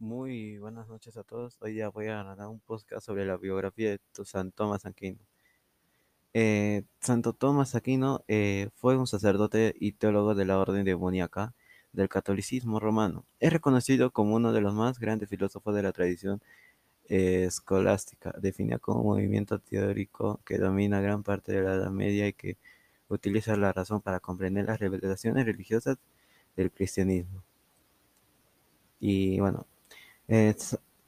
Muy buenas noches a todos. Hoy día voy a dar un podcast sobre la biografía de San Tomás Aquino. Eh, Santo Tomás Aquino eh, fue un sacerdote y teólogo de la orden demoníaca del catolicismo romano. Es reconocido como uno de los más grandes filósofos de la tradición eh, escolástica, definida como un movimiento teórico que domina gran parte de la Edad Media y que utiliza la razón para comprender las revelaciones religiosas del cristianismo. Y bueno, eh,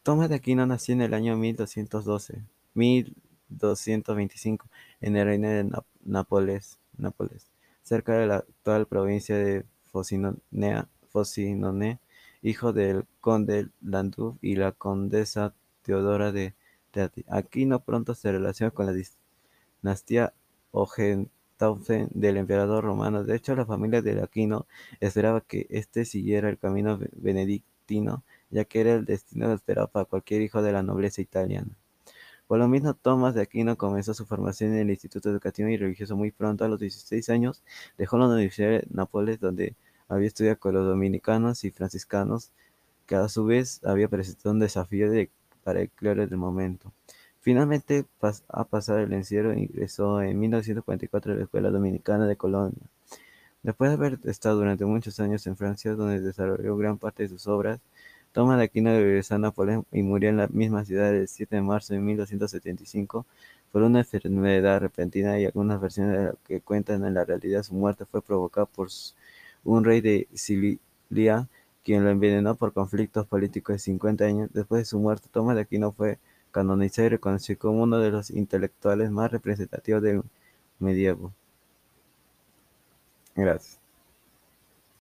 Tomás de Aquino nació en el año 1212, 1225, en el reino de Nápoles, Nápoles, cerca de la actual provincia de Frosinone, hijo del conde Landulf y la condesa Teodora de Teati. Aquino pronto se relacionó con la dinastía Hohenstaufen del emperador romano. De hecho, la familia de Aquino esperaba que éste siguiera el camino benedictino ya que era el destino esperado para cualquier hijo de la nobleza italiana. Por lo mismo, Tomás de Aquino comenzó su formación en el Instituto Educativo y Religioso muy pronto, a los 16 años, dejó la Universidad de Nápoles, donde había estudiado con los dominicanos y franciscanos, que a su vez había presentado un desafío para el clero del momento. Finalmente, a pasar el encierro, ingresó en 1944 a la Escuela Dominicana de Colonia. Después de haber estado durante muchos años en Francia, donde desarrolló gran parte de sus obras, Tomás de Aquino regresó a Nápoles y murió en la misma ciudad el 7 de marzo de 1275 por una enfermedad repentina y algunas versiones de que cuentan en la realidad su muerte fue provocada por un rey de Sicilia quien lo envenenó por conflictos políticos de 50 años. Después de su muerte, Tomás de Aquino fue canonizado y reconocido como uno de los intelectuales más representativos del medievo. Gracias.